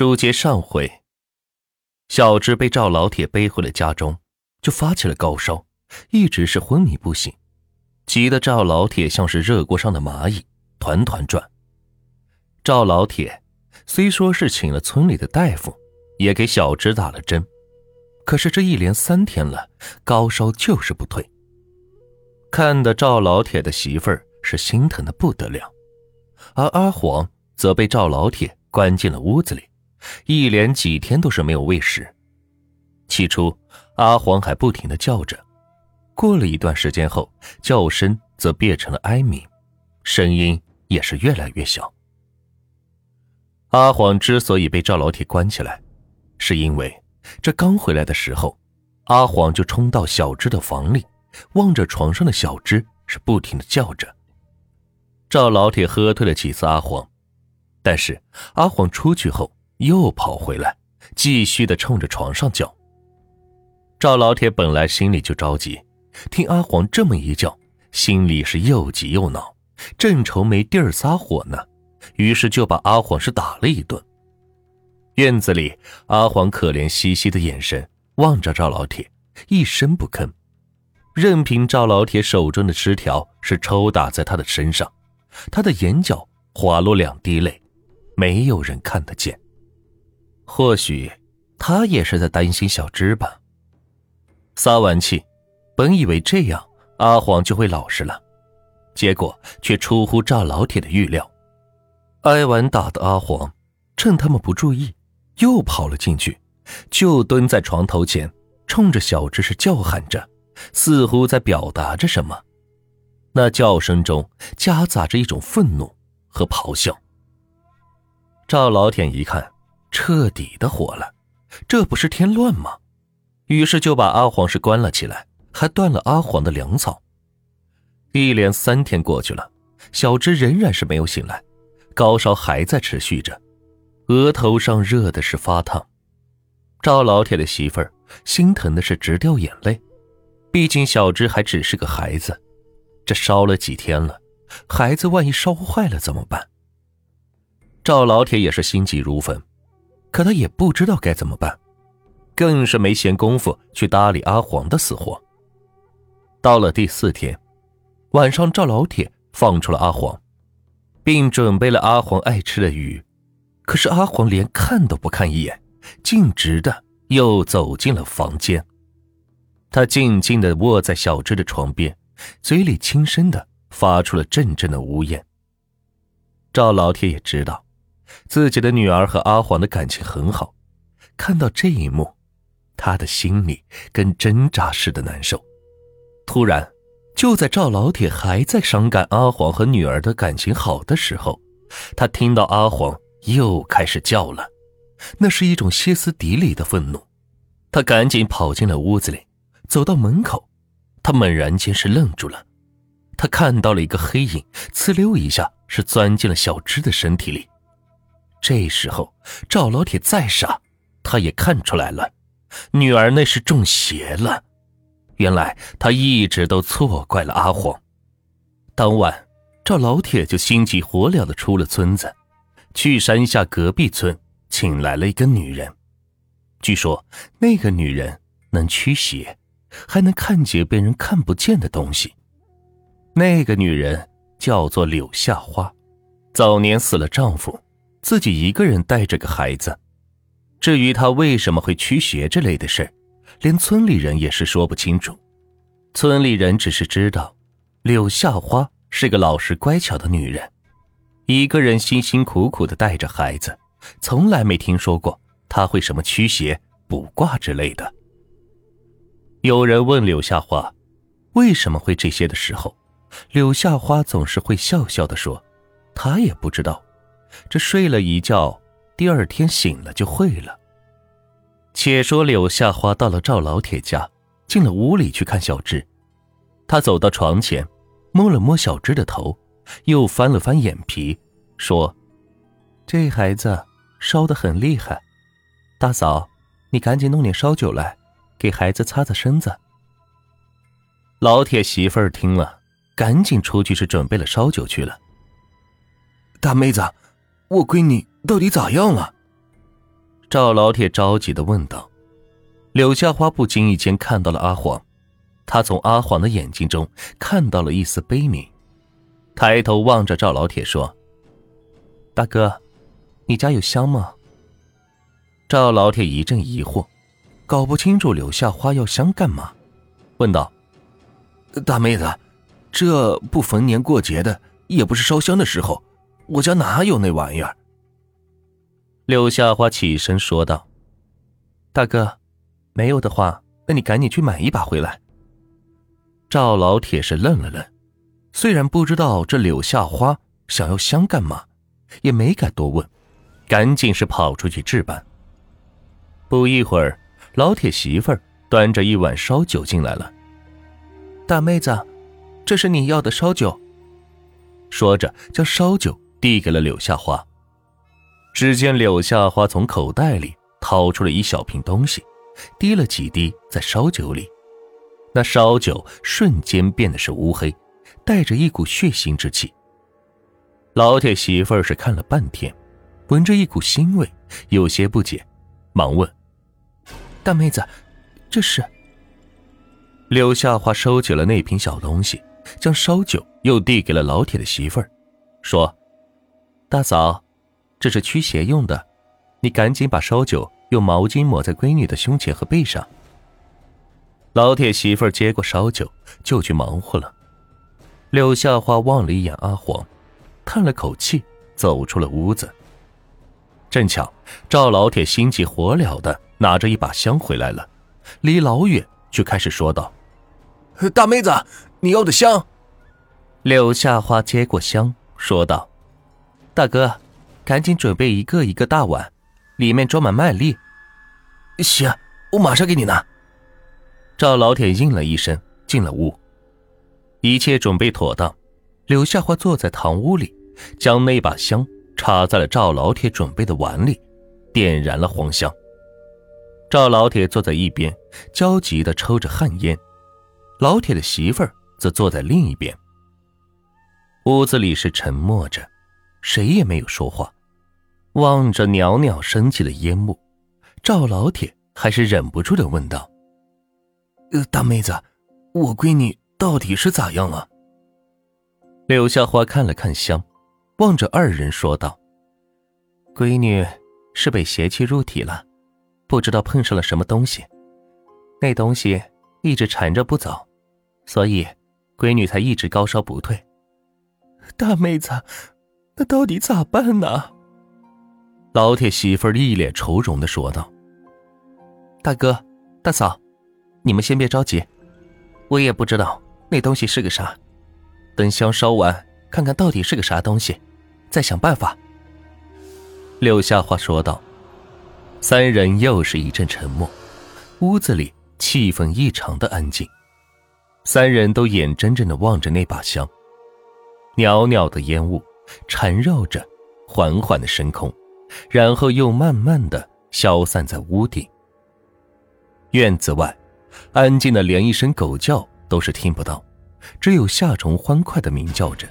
书接上回，小芝被赵老铁背回了家中，就发起了高烧，一直是昏迷不醒，急得赵老铁像是热锅上的蚂蚁，团团转。赵老铁虽说是请了村里的大夫，也给小芝打了针，可是这一连三天了，高烧就是不退。看得赵老铁的媳妇儿是心疼的不得了，而阿黄则被赵老铁关进了屋子里。一连几天都是没有喂食。起初，阿黄还不停的叫着，过了一段时间后，叫声则变成了哀鸣，声音也是越来越小。阿黄之所以被赵老铁关起来，是因为这刚回来的时候，阿黄就冲到小芝的房里，望着床上的小芝，是不停的叫着。赵老铁喝退了几次阿黄，但是阿黄出去后。又跑回来，继续的冲着床上叫。赵老铁本来心里就着急，听阿黄这么一叫，心里是又急又恼，正愁没地儿撒火呢，于是就把阿黄是打了一顿。院子里，阿黄可怜兮兮的眼神望着赵老铁，一声不吭，任凭赵老铁手中的枝条是抽打在他的身上，他的眼角滑落两滴泪，没有人看得见。或许他也是在担心小芝吧。撒完气，本以为这样阿黄就会老实了，结果却出乎赵老铁的预料。挨完打的阿黄，趁他们不注意，又跑了进去，就蹲在床头前，冲着小芝是叫喊着，似乎在表达着什么。那叫声中夹杂着一种愤怒和咆哮。赵老铁一看。彻底的火了，这不是添乱吗？于是就把阿黄是关了起来，还断了阿黄的粮草。一连三天过去了，小芝仍然是没有醒来，高烧还在持续着，额头上热的是发烫。赵老铁的媳妇儿心疼的是直掉眼泪，毕竟小芝还只是个孩子，这烧了几天了，孩子万一烧坏了怎么办？赵老铁也是心急如焚。可他也不知道该怎么办，更是没闲工夫去搭理阿黄的死活。到了第四天晚上，赵老铁放出了阿黄，并准备了阿黄爱吃的鱼。可是阿黄连看都不看一眼，径直的又走进了房间。他静静的卧在小芝的床边，嘴里轻声的发出了阵阵的呜咽。赵老铁也知道。自己的女儿和阿黄的感情很好，看到这一幕，他的心里跟针扎似的难受。突然，就在赵老铁还在伤感阿黄和女儿的感情好的时候，他听到阿黄又开始叫了，那是一种歇斯底里的愤怒。他赶紧跑进了屋子里，走到门口，他猛然间是愣住了，他看到了一个黑影，呲溜一下是钻进了小芝的身体里。这时候，赵老铁再傻，他也看出来了，女儿那是中邪了。原来他一直都错怪了阿黄。当晚，赵老铁就心急火燎的出了村子，去山下隔壁村请来了一个女人。据说那个女人能驱邪，还能看见别人看不见的东西。那个女人叫做柳夏花，早年死了丈夫。自己一个人带着个孩子，至于他为什么会驱邪这类的事连村里人也是说不清楚。村里人只是知道，柳夏花是个老实乖巧的女人，一个人辛辛苦苦的带着孩子，从来没听说过她会什么驱邪卜卦之类的。有人问柳夏花，为什么会这些的时候，柳夏花总是会笑笑的说，她也不知道。这睡了一觉，第二天醒了就会了。且说柳夏花到了赵老铁家，进了屋里去看小智。他走到床前，摸了摸小智的头，又翻了翻眼皮，说：“这孩子烧得很厉害，大嫂，你赶紧弄点烧酒来，给孩子擦擦身子。”老铁媳妇儿听了，赶紧出去是准备了烧酒去了。大妹子。我闺女到底咋样了？赵老铁着急的问道。柳夏花不经意间看到了阿黄，他从阿黄的眼睛中看到了一丝悲悯，抬头望着赵老铁说：“大哥，你家有香吗？”赵老铁一阵疑惑，搞不清楚柳夏花要香干嘛，问道：“大妹子，这不逢年过节的，也不是烧香的时候，我家哪有那玩意儿？”柳夏花起身说道：“大哥。”没有的话，那你赶紧去买一把回来。赵老铁是愣了愣，虽然不知道这柳下花想要香干嘛，也没敢多问，赶紧是跑出去置办。不一会儿，老铁媳妇儿端着一碗烧酒进来了。大妹子，这是你要的烧酒。说着，将烧酒递给了柳下花。只见柳下花从口袋里掏出了一小瓶东西。滴了几滴在烧酒里，那烧酒瞬间变得是乌黑，带着一股血腥之气。老铁媳妇儿是看了半天，闻着一股腥味，有些不解，忙问：“大妹子，这是？”柳夏花收起了那瓶小东西，将烧酒又递给了老铁的媳妇儿，说：“大嫂，这是驱邪用的，你赶紧把烧酒。”用毛巾抹在闺女的胸前和背上。老铁媳妇儿接过烧酒，就去忙活了。柳夏花望了一眼阿黄，叹了口气，走出了屋子。正巧赵老铁心急火燎的拿着一把香回来了，离老远就开始说道：“大妹子，你要的香。”柳夏花接过香，说道：“大哥，赶紧准备一个一个大碗。”里面装满麦粒，行，我马上给你拿。赵老铁应了一声，进了屋。一切准备妥当，柳夏花坐在堂屋里，将那把香插在了赵老铁准备的碗里，点燃了黄香。赵老铁坐在一边，焦急的抽着旱烟，老铁的媳妇儿则坐在另一边。屋子里是沉默着，谁也没有说话。望着袅袅升起的烟幕，赵老铁还是忍不住的问道：“呃，大妹子，我闺女到底是咋样了？”柳夏花看了看香，望着二人说道：“闺女是被邪气入体了，不知道碰上了什么东西，那东西一直缠着不走，所以闺女才一直高烧不退。”大妹子，那到底咋办呢？老铁媳妇儿一脸愁容的说道：“大哥，大嫂，你们先别着急，我也不知道那东西是个啥，等香烧完，看看到底是个啥东西，再想办法。”柳夏花说道。三人又是一阵沉默，屋子里气氛异常的安静，三人都眼睁睁的望着那把香，袅袅的烟雾缠绕着，缓缓的升空。然后又慢慢的消散在屋顶。院子外，安静的连一声狗叫都是听不到，只有夏虫欢快的鸣叫着。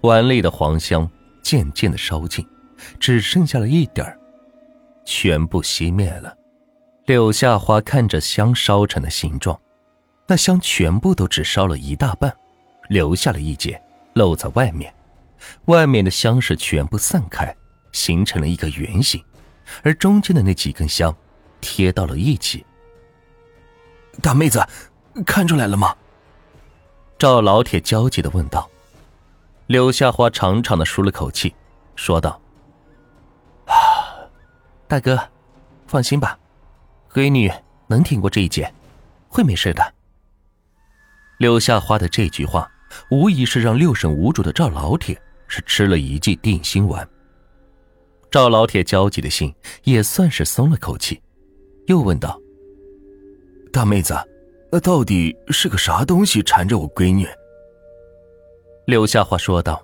碗里的黄香渐渐的烧尽，只剩下了一点儿，全部熄灭了。柳夏花看着香烧成的形状，那香全部都只烧了一大半，留下了一截露在外面，外面的香是全部散开。形成了一个圆形，而中间的那几根香贴到了一起。大妹子，看出来了吗？赵老铁焦急的问道。柳夏花长长的舒了口气，说道：“啊，大哥，放心吧，闺女能挺过这一劫，会没事的。”柳夏花的这句话，无疑是让六神无主的赵老铁是吃了一剂定心丸。赵老铁焦急的心也算是松了口气，又问道：“大妹子，那到底是个啥东西缠着我闺女？”柳夏花说道：“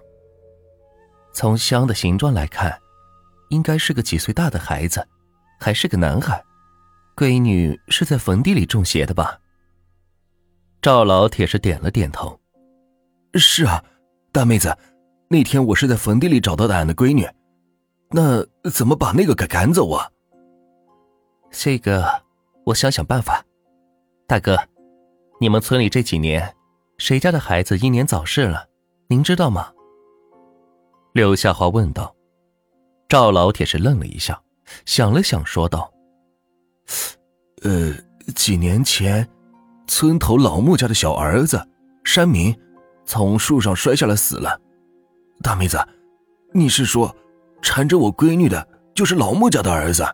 从香的形状来看，应该是个几岁大的孩子，还是个男孩。闺女是在坟地里中邪的吧？”赵老铁是点了点头：“是啊，大妹子，那天我是在坟地里找到的俺的闺女。”那怎么把那个给赶走啊？这个，我想想办法。大哥，你们村里这几年，谁家的孩子英年早逝了？您知道吗？柳夏华问道。赵老铁是愣了一下，想了想，说道：“呃，几年前，村头老穆家的小儿子山明，从树上摔下来死了。大妹子，你是说，缠着我闺女的就是老穆家的儿子？”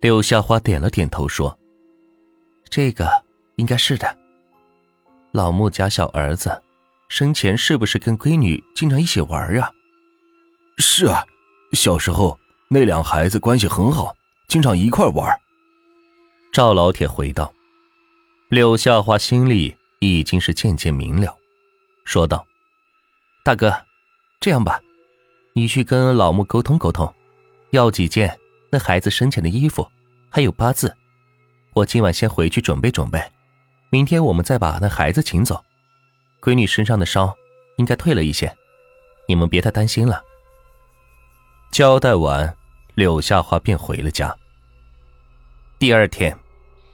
柳夏花点了点头，说：“这个应该是的。老穆家小儿子，生前是不是跟闺女经常一起玩啊？”“是啊，小时候那两孩子关系很好，经常一块玩。”赵老铁回道。柳夏花心里已经是渐渐明了，说道：“大哥，这样吧，你去跟老穆沟通沟通，要几件那孩子生前的衣服。”还有八字，我今晚先回去准备准备，明天我们再把那孩子请走。闺女身上的伤应该退了一些，你们别太担心了。交代完，柳夏花便回了家。第二天，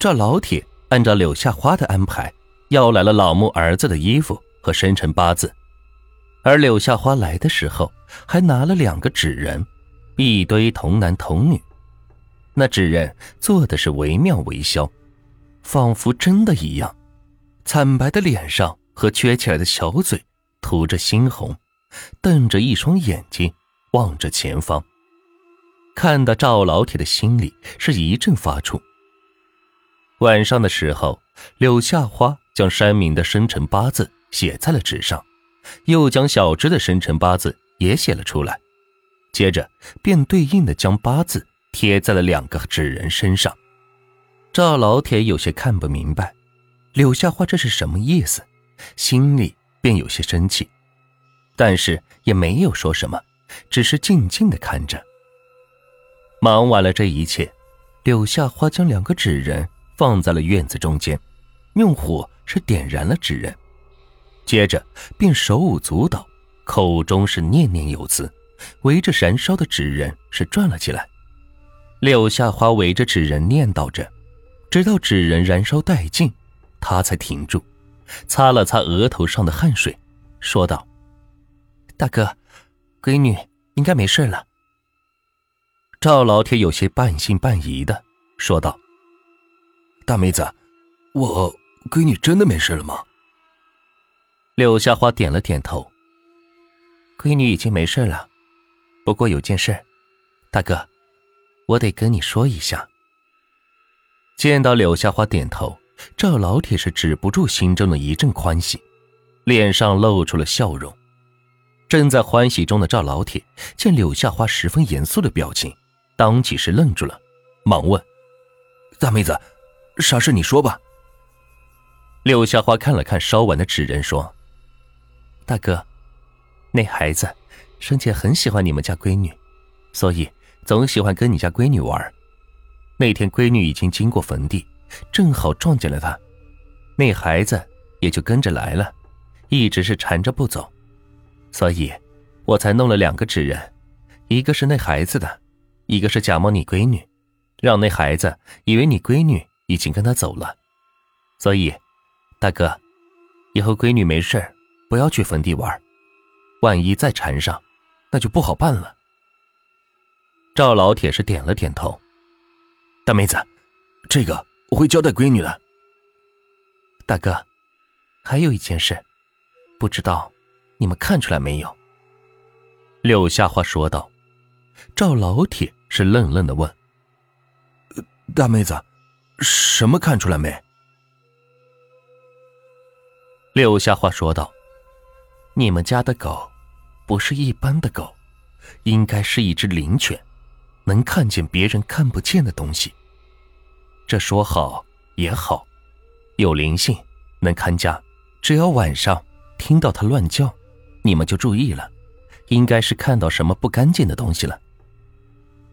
赵老铁按照柳夏花的安排，要来了老穆儿子的衣服和生辰八字，而柳夏花来的时候，还拿了两个纸人，一堆童男童女。那纸人做的是惟妙惟肖，仿佛真的一样。惨白的脸上和撅起来的小嘴涂着猩红，瞪着一双眼睛望着前方，看得赵老铁的心里是一阵发怵。晚上的时候，柳夏花将山明的生辰八字写在了纸上，又将小芝的生辰八字也写了出来，接着便对应的将八字。贴在了两个纸人身上，赵老铁有些看不明白，柳夏花这是什么意思，心里便有些生气，但是也没有说什么，只是静静的看着。忙完了这一切，柳夏花将两个纸人放在了院子中间，用火是点燃了纸人，接着便手舞足蹈，口中是念念有词，围着燃烧的纸人是转了起来。柳夏花围着纸人念叨着，直到纸人燃烧殆尽，他才停住，擦了擦额头上的汗水，说道：“大哥，闺女应该没事了。”赵老铁有些半信半疑的说道：“大妹子，我闺女真的没事了吗？”柳夏花点了点头：“闺女已经没事了，不过有件事，大哥。”我得跟你说一下。见到柳夏花点头，赵老铁是止不住心中的一阵欢喜，脸上露出了笑容。正在欢喜中的赵老铁见柳夏花十分严肃的表情，当即是愣住了，忙问：“大妹子，啥事你说吧。”柳夏花看了看烧完的纸人，说：“大哥，那孩子生前很喜欢你们家闺女，所以。”总喜欢跟你家闺女玩。那天闺女已经经过坟地，正好撞见了他，那孩子也就跟着来了，一直是缠着不走，所以，我才弄了两个纸人，一个是那孩子的，一个是假冒你闺女，让那孩子以为你闺女已经跟他走了。所以，大哥，以后闺女没事不要去坟地玩，万一再缠上，那就不好办了。赵老铁是点了点头，大妹子，这个我会交代闺女的。大哥，还有一件事，不知道你们看出来没有？柳夏花说道。赵老铁是愣愣的问：“大妹子，什么看出来没？”柳夏花说道：“你们家的狗，不是一般的狗，应该是一只灵犬。”能看见别人看不见的东西，这说好也好，有灵性，能看家。只要晚上听到它乱叫，你们就注意了，应该是看到什么不干净的东西了。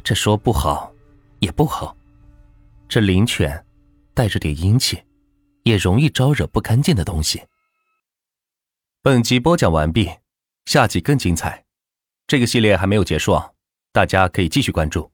这说不好也不好，这灵犬带着点阴气，也容易招惹不干净的东西。本集播讲完毕，下集更精彩。这个系列还没有结束啊。大家可以继续关注。